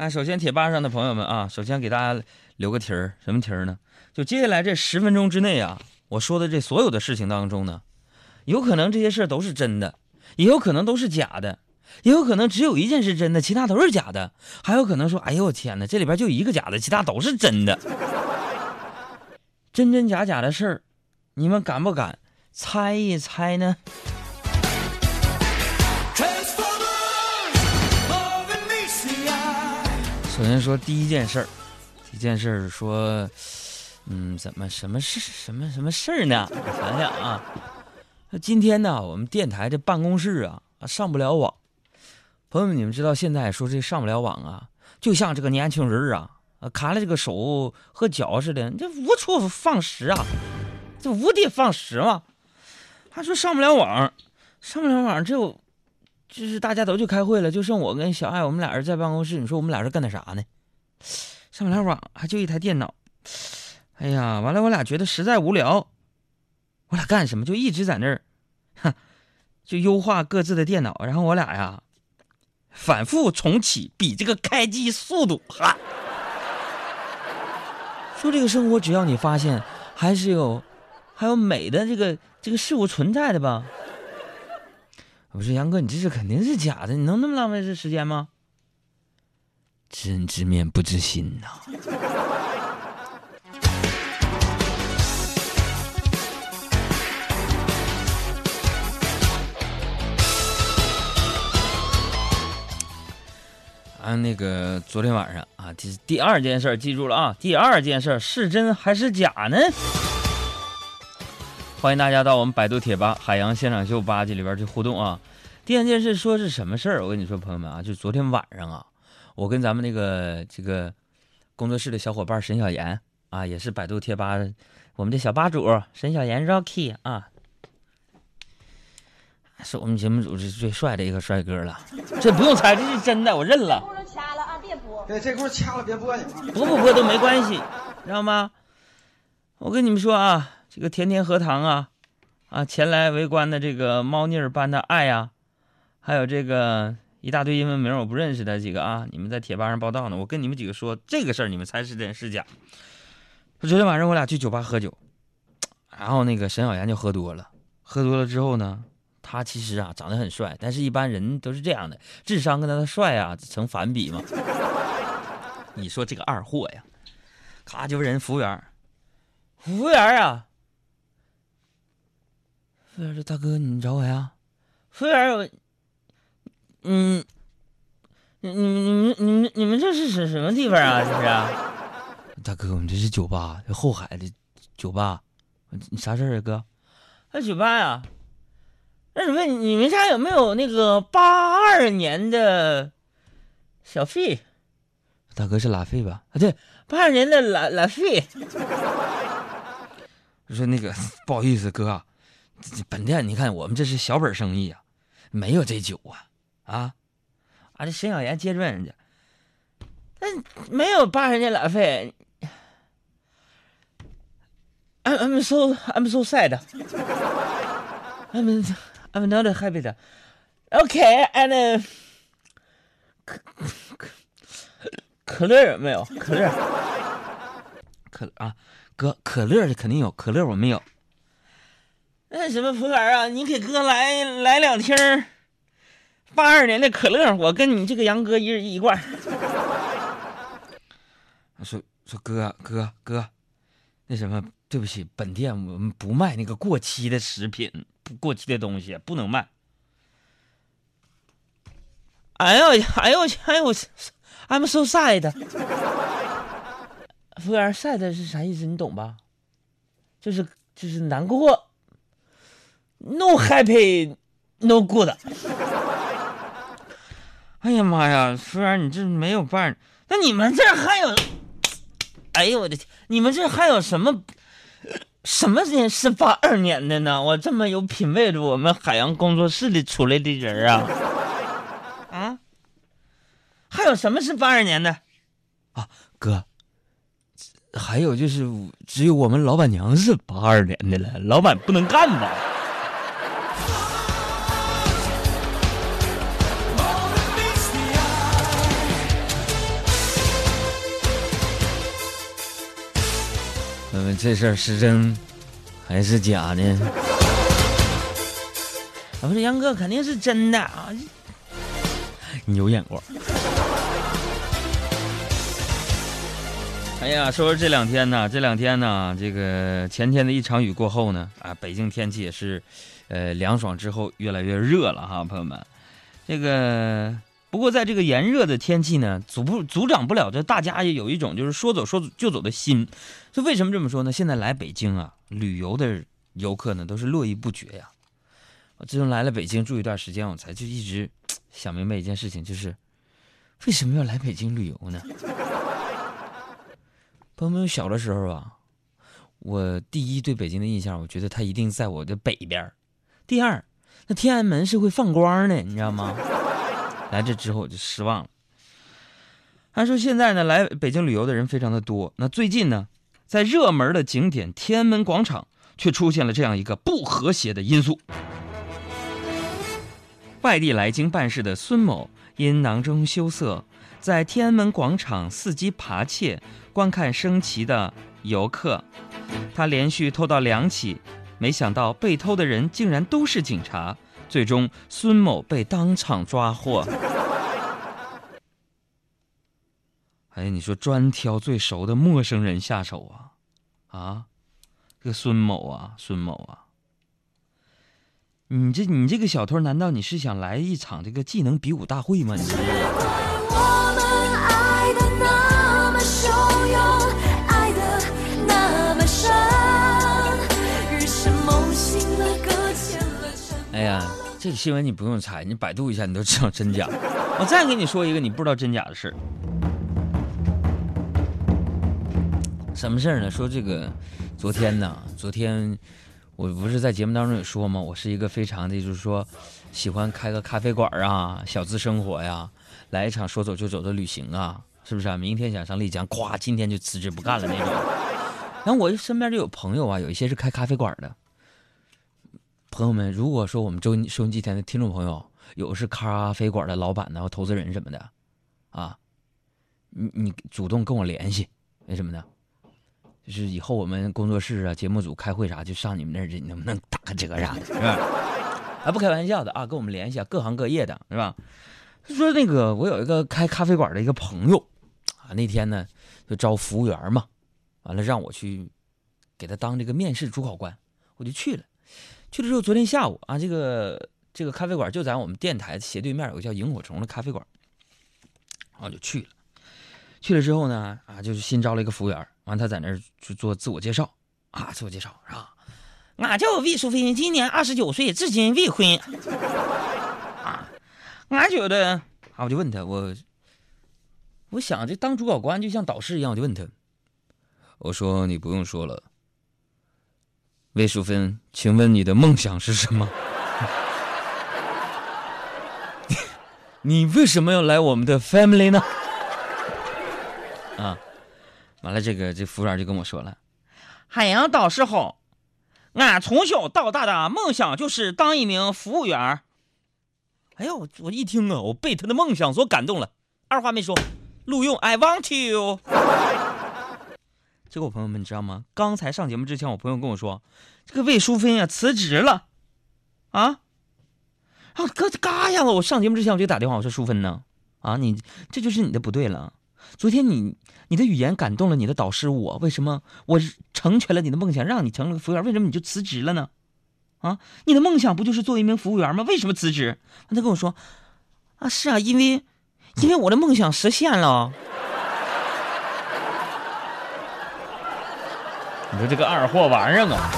啊，首先铁吧上的朋友们啊，首先给大家留个题儿，什么题儿呢？就接下来这十分钟之内啊，我说的这所有的事情当中呢，有可能这些事儿都是真的，也有可能都是假的，也有可能只有一件是真的，其他都是假的，还有可能说，哎呦我天哪，这里边就一个假的，其他都是真的。真真假假的事儿，你们敢不敢猜一猜呢？首先说第一件事儿，第一件事儿说，嗯，怎么什么事什么什么事儿呢？我想想啊，那今天呢，我们电台这办公室啊上不了网。朋友们，你们知道现在说这上不了网啊，就像这个年轻人啊，啊卡了这个手和脚似的，这无处放矢啊，这无地放矢嘛。他说上不了网，上不了网就。就是大家都去开会了，就剩我跟小爱，我们俩人在办公室。你说我们俩是干点啥呢？上不了网，还就一台电脑。哎呀，完了，我俩觉得实在无聊。我俩干什么？就一直在那儿，哼，就优化各自的电脑。然后我俩呀，反复重启，比这个开机速度哈。说这个生活，只要你发现还是有，还有美的这个这个事物存在的吧。我说杨哥，你这是肯定是假的，你能那么浪费这时间吗？知人知面不知心呐。啊，那个昨天晚上啊，第第二件事记住了啊，第二件事是真还是假呢？欢迎大家到我们百度贴吧“海洋现场秀”吧唧里边去互动啊！第二件事说是什么事儿？我跟你说，朋友们啊，就昨天晚上啊，我跟咱们那个这个工作室的小伙伴沈小岩啊，也是百度贴吧我们的小吧主沈小岩 Rocky 啊，是我们节目组是最帅的一个帅哥了。这不用猜，这是真的，我认了。掐了啊，别播。对，这块掐了，别播你。播不播都没关系，知道吗？我跟你们说啊。这个甜甜荷塘啊，啊，前来围观的这个猫腻儿般的爱呀，还有这个一大堆英文名我不认识的几个啊，你们在贴吧上报道呢。我跟你们几个说这个事儿，你们猜是真是假？昨天晚上我俩去酒吧喝酒，然后那个沈小岩就喝多了，喝多了之后呢，他其实啊长得很帅，但是一般人都是这样的，智商跟他的帅啊成反比嘛。你说这个二货呀，咔就问人服务员，服务员啊。服务员说：“大哥，你找我呀？”服务员，我，嗯，你、你、你们、你们、你们这是什什么地方啊？这是？大哥，我们这是酒吧，后海的酒吧。你啥事儿啊，哥？那酒吧呀？那什么，你们家有没有那个八二年的小费？大哥是拉菲吧？啊，对，八二年的拉拉菲。我说那个不好意思，哥。本店，你看我们这是小本生意啊，没有这酒啊，啊，啊！这沈小岩接着问人家，那没有八十年老费，I'm I'm so I'm so sad, I'm I'm not happy. OK, and 可可可乐有没有？可乐，可啊，哥，可乐的肯定有，可乐我没有。那什么服务员啊，你给哥来来两听八二年的可乐，我跟你这个杨哥一人一罐。说说哥哥哥，那什么，对不起，本店我们不卖那个过期的食品，不过期的东西不能卖。哎呦哎呦哎呦，I'm so sad。服务员，sad 是啥意思？你懂吧？就是就是难过。No happy, no good。哎呀妈呀，虽然，你这没有伴？那你们这还有？哎呦我的天，你们这还有什么？什么年是八二年的呢？我这么有品位的，我们海洋工作室里出来的人啊，啊，还有什么是八二年的？啊，哥，还有就是只有我们老板娘是八二年的了，老板不能干吧？这事儿是真还是假呢？啊，不是杨哥，肯定是真的啊！你有眼光。哎呀，说说这两天呢，这两天呢，这个前天的一场雨过后呢，啊，北京天气也是，呃，凉爽之后越来越热了哈，朋友们。这个不过在这个炎热的天气呢，阻不阻挡不了这大家也有一种就是说走说就走的心。就为什么这么说呢？现在来北京啊，旅游的游客呢都是络绎不绝呀。我自从来了北京住一段时间，我才就一直 想明白一件事情，就是为什么要来北京旅游呢？朋友们，小的时候啊，我第一对北京的印象，我觉得它一定在我的北边第二，那天安门是会放光的，你知道吗？来这之后我就失望了。按说现在呢，来北京旅游的人非常的多。那最近呢，在热门的景点天安门广场，却出现了这样一个不和谐的因素。外地来京办事的孙某，因囊中羞涩。在天安门广场伺机扒窃、观看升旗的游客，他连续偷盗两起，没想到被偷的人竟然都是警察，最终孙某被当场抓获。哎，你说专挑最熟的陌生人下手啊？啊，这个孙某啊，孙某啊，你这你这个小偷，难道你是想来一场这个技能比武大会吗？你？哎呀，这个新闻你不用猜，你百度一下，你都知道真假。我再给你说一个你不知道真假的事儿。什么事儿呢？说这个，昨天呢，昨天我不是在节目当中也说吗？我是一个非常的，就是说，喜欢开个咖啡馆啊，小资生活呀，来一场说走就走的旅行啊，是不是啊？明天想上丽江，咵，今天就辞职不干了那种。然后我身边就有朋友啊，有一些是开咖啡馆的。朋友们，如果说我们周收音机前的听众朋友有是咖啡馆的老板呢，或投资人什么的，啊，你你主动跟我联系，为什么呢？就是以后我们工作室啊、节目组开会啥，就上你们那儿去，能不能打个折啥的，是吧？啊，不开玩笑的啊，跟我们联系啊，各行各业的，是吧？说那个我有一个开咖啡馆的一个朋友，啊，那天呢就招服务员嘛，完了让我去给他当这个面试主考官，我就去了。去了之后，昨天下午啊，这个这个咖啡馆就在我们电台斜对面，有个叫萤火虫的咖啡馆，然后就去了。去了之后呢，啊，就是新招了一个服务员，完他在那儿去做自我介绍，啊，自我介绍是吧？俺叫魏淑芬，今年二十九岁，至今未婚。啊，俺觉得，啊，我就问他，我我想这当主考官就像导师一样，我就问他，我说你不用说了。魏淑芬，请问你的梦想是什么？你为什么要来我们的 family 呢？啊，完了，这个这服务员就跟我说了：“海洋导师好，俺从小到大的梦想就是当一名服务员。”哎呦，我我一听啊，我被他的梦想所感动了，二话没说，录用，I want you。结果朋友们，你知道吗？刚才上节目之前，我朋友跟我说，这个魏淑芬呀辞职了，啊，啊，哥嘎呀！我上节目之前我就打电话，我说淑芬呢，啊，你这就是你的不对了。昨天你你的语言感动了你的导师我，为什么我成全了你的梦想，让你成了个服务员，为什么你就辞职了呢？啊，你的梦想不就是做一名服务员吗？为什么辞职？他跟我说，啊，是啊，因为因为我的梦想实现了。说这个二货玩意儿啊！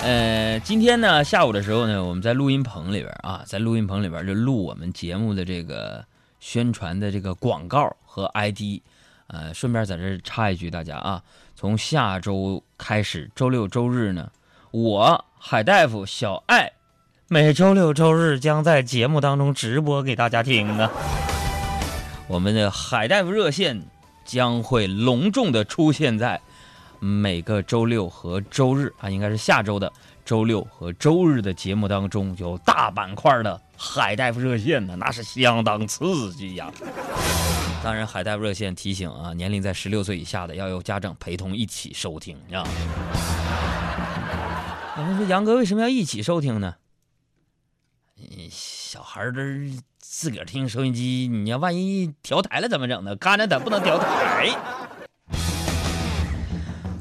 呃，今天呢下午的时候呢，我们在录音棚里边啊，在录音棚里边就录我们节目的这个宣传的这个广告和 ID。呃，顺便在这插一句，大家啊，从下周开始，周六周日呢，我海大夫小爱，每周六周日将在节目当中直播给大家听呢。我们的海大夫热线将会隆重的出现在每个周六和周日啊，应该是下周的周六和周日的节目当中，有大板块的海大夫热线呢，那是相当刺激呀。当然，海大夫热线提醒啊，年龄在十六岁以下的要由家长陪同一起收听啊。有人说杨哥为什么要一起收听呢？小孩儿这自个儿听收音机，你要万一调台了怎么整呢？干着他不能调台。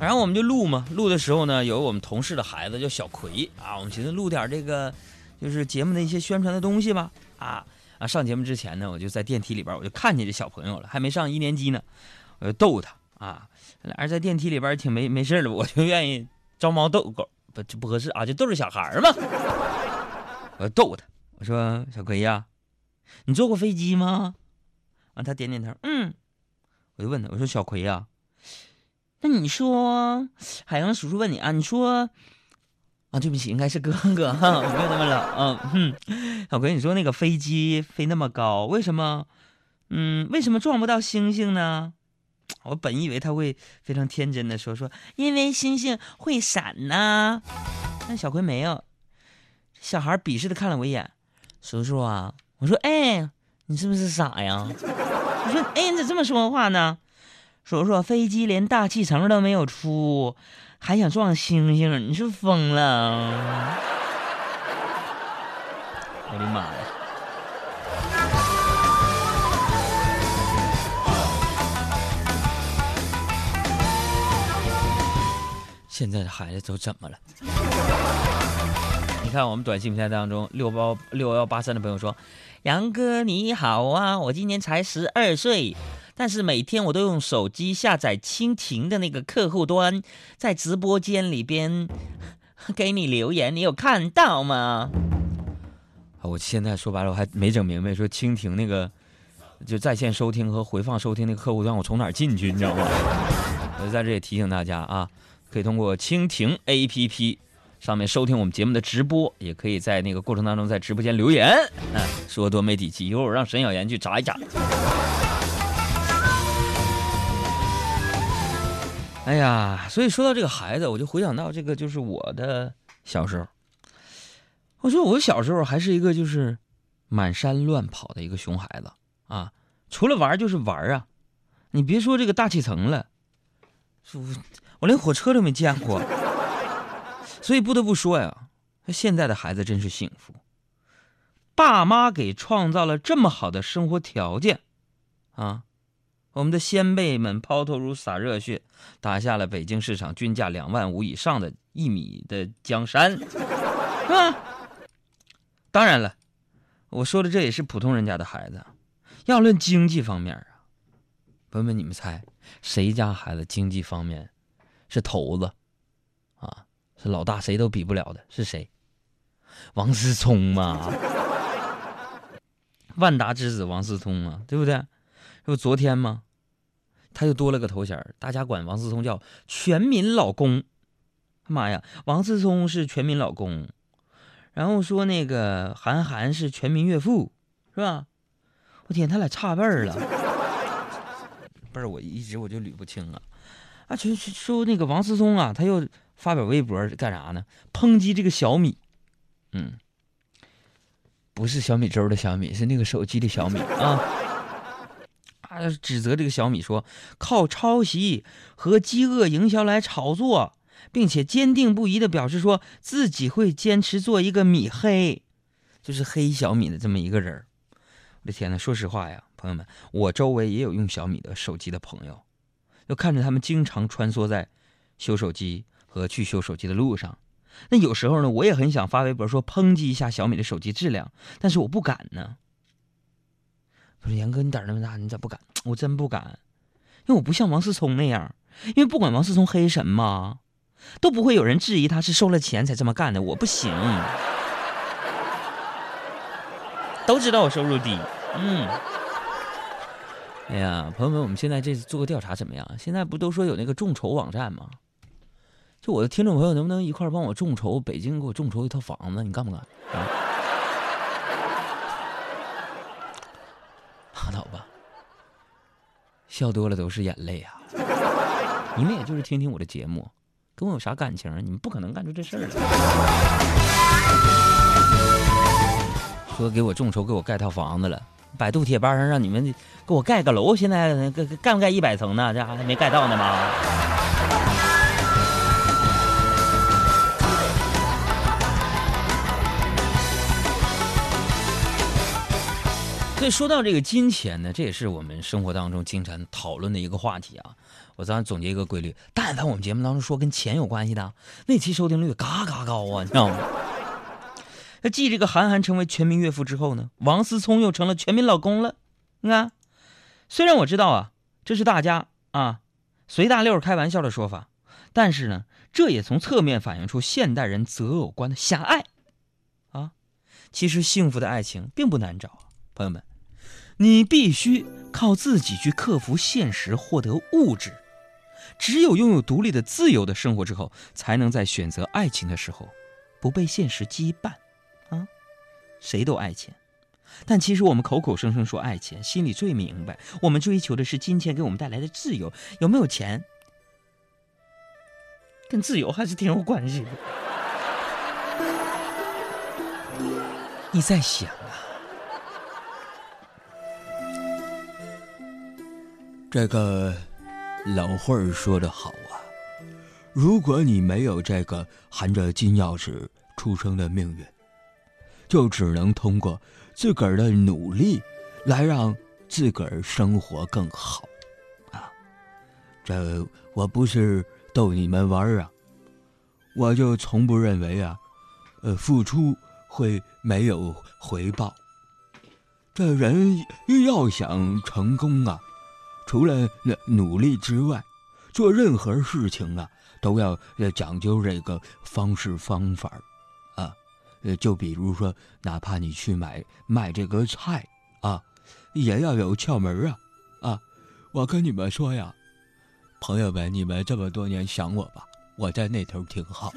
反正我们就录嘛，录的时候呢，有我们同事的孩子叫小葵啊，我们寻思录点这个，就是节目的一些宣传的东西吧。啊啊，上节目之前呢，我就在电梯里边，我就看见这小朋友了，还没上一年级呢，我就逗他啊，俩人在电梯里边挺没没事的，我就愿意招猫逗狗，不就不合适啊，就逗着小孩嘛。我逗他，我说小葵呀，你坐过飞机吗？啊，他点点头，嗯。我就问他，我说小葵呀。那你说，海洋叔叔问你啊，你说，啊，对不起，应该是哥哥哈，没有那么老。嗯，小葵，你说那个飞机飞那么高，为什么，嗯，为什么撞不到星星呢？我本以为他会非常天真的说说，因为星星会闪呐。但小葵没有，小孩鄙视的看了我一眼，叔叔啊，我说，哎，你是不是傻呀？我说，哎，你咋这么说话呢？说说，飞机连大气层都没有出，还想撞星星？你是疯了！我的妈呀！现在的孩子都怎么了？你看我们短信平台当中，六八六幺八三的朋友说：“杨哥你好啊，我今年才十二岁。”但是每天我都用手机下载蜻蜓的那个客户端，在直播间里边 给你留言，你有看到吗？啊，我现在说白了我还没整明白，说蜻蜓那个就在线收听和回放收听那个客户端，我从哪儿进去，你知道吗？我就在这里提醒大家啊，可以通过蜻蜓 APP 上面收听我们节目的直播，也可以在那个过程当中在直播间留言。嗯，说多没底气，一会儿我让沈小妍去查一查。哎呀，所以说到这个孩子，我就回想到这个，就是我的小时候。我说我小时候还是一个就是满山乱跑的一个熊孩子啊，除了玩就是玩啊。你别说这个大气层了，我我连火车都没见过。所以不得不说呀，现在的孩子真是幸福，爸妈给创造了这么好的生活条件啊。我们的先辈们抛头颅洒热血，打下了北京市场均价两万五以上的一米的江山，是吧？当然了，我说的这也是普通人家的孩子。要论经济方面啊，朋友们，你们猜谁家孩子经济方面是头子啊？是老大，谁都比不了的，是谁？王思聪嘛，万达之子王思聪嘛，对不对？这不昨天吗？他又多了个头衔大家管王思聪叫“全民老公”。妈呀，王思聪是全民老公，然后说那个韩寒是全民岳父，是吧？我天，他俩差辈儿了。辈儿，我一直我就捋不清啊。啊，就说那个王思聪啊，他又发表微博干啥呢？抨击这个小米，嗯，不是小米粥的小米，是那个手机的小米啊。他指责这个小米说，靠抄袭和饥饿营销来炒作，并且坚定不移的表示说自己会坚持做一个米黑，就是黑小米的这么一个人我的天呐，说实话呀，朋友们，我周围也有用小米的手机的朋友，就看着他们经常穿梭在修手机和去修手机的路上。那有时候呢，我也很想发微博说抨击一下小米的手机质量，但是我不敢呢。我说杨哥，你胆儿那么大，你咋不敢？我真不敢，因为我不像王思聪那样。因为不管王思聪黑什么，都不会有人质疑他是收了钱才这么干的。我不行，都知道我收入低。嗯，哎呀，朋友们，我们现在这次做个调查怎么样？现在不都说有那个众筹网站吗？就我的听众朋友，能不能一块帮我众筹北京给我众筹一套房子？你干不干？啊？拉倒吧，笑多了都是眼泪啊！你们也就是听听我的节目，跟我有啥感情？你们不可能干出这事儿来。说给我众筹，给我盖套房子了。百度贴吧上让你们给我盖个楼，现在盖不盖一百层呢？这还没盖到呢吗？所以说到这个金钱呢，这也是我们生活当中经常讨论的一个话题啊。我咱总结一个规律：但凡我们节目当中说跟钱有关系的，那期收听率嘎嘎高啊，你知道吗？那继这个韩寒成为全民岳父之后呢，王思聪又成了全民老公了。你看，虽然我知道啊，这是大家啊随大溜开玩笑的说法，但是呢，这也从侧面反映出现代人择偶观的狭隘啊。其实幸福的爱情并不难找，朋友们。你必须靠自己去克服现实，获得物质。只有拥有独立的、自由的生活之后，才能在选择爱情的时候，不被现实羁绊。啊，谁都爱钱，但其实我们口口声声说爱钱，心里最明白，我们追求的是金钱给我们带来的自由。有没有钱，跟自由还是挺有关系的。你在想？这个老话儿说的好啊，如果你没有这个含着金钥匙出生的命运，就只能通过自个儿的努力来让自个儿生活更好啊。这我不是逗你们玩儿啊，我就从不认为啊，呃，付出会没有回报。这人要想成功啊。除了那努力之外，做任何事情啊，都要讲究这个方式方法啊。呃，就比如说，哪怕你去买卖这个菜啊，也要有窍门啊。啊，我跟你们说呀，朋友们，你们这么多年想我吧，我在那头挺好。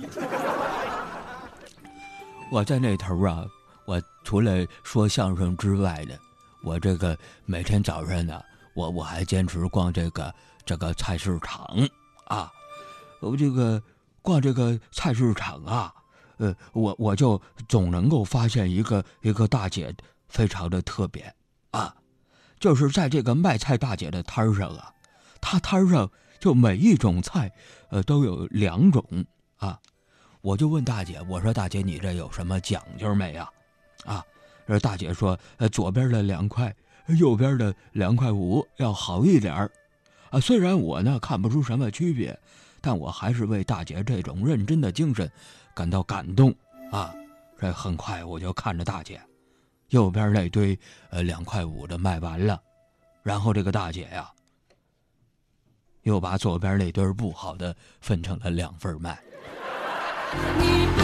我在那头啊，我除了说相声之外的，我这个每天早上呢。我我还坚持逛这个这个菜市场啊，我这个逛这个菜市场啊，呃，我我就总能够发现一个一个大姐非常的特别啊，就是在这个卖菜大姐的摊上啊，她摊上就每一种菜，呃，都有两种啊，我就问大姐，我说大姐你这有什么讲究没呀？啊，这大姐说，呃，左边的两块。右边的两块五要好一点儿，啊，虽然我呢看不出什么区别，但我还是为大姐这种认真的精神感到感动啊！这很快我就看着大姐，右边那堆呃两块五的卖完了，然后这个大姐呀，又把左边那堆不好的分成了两份卖。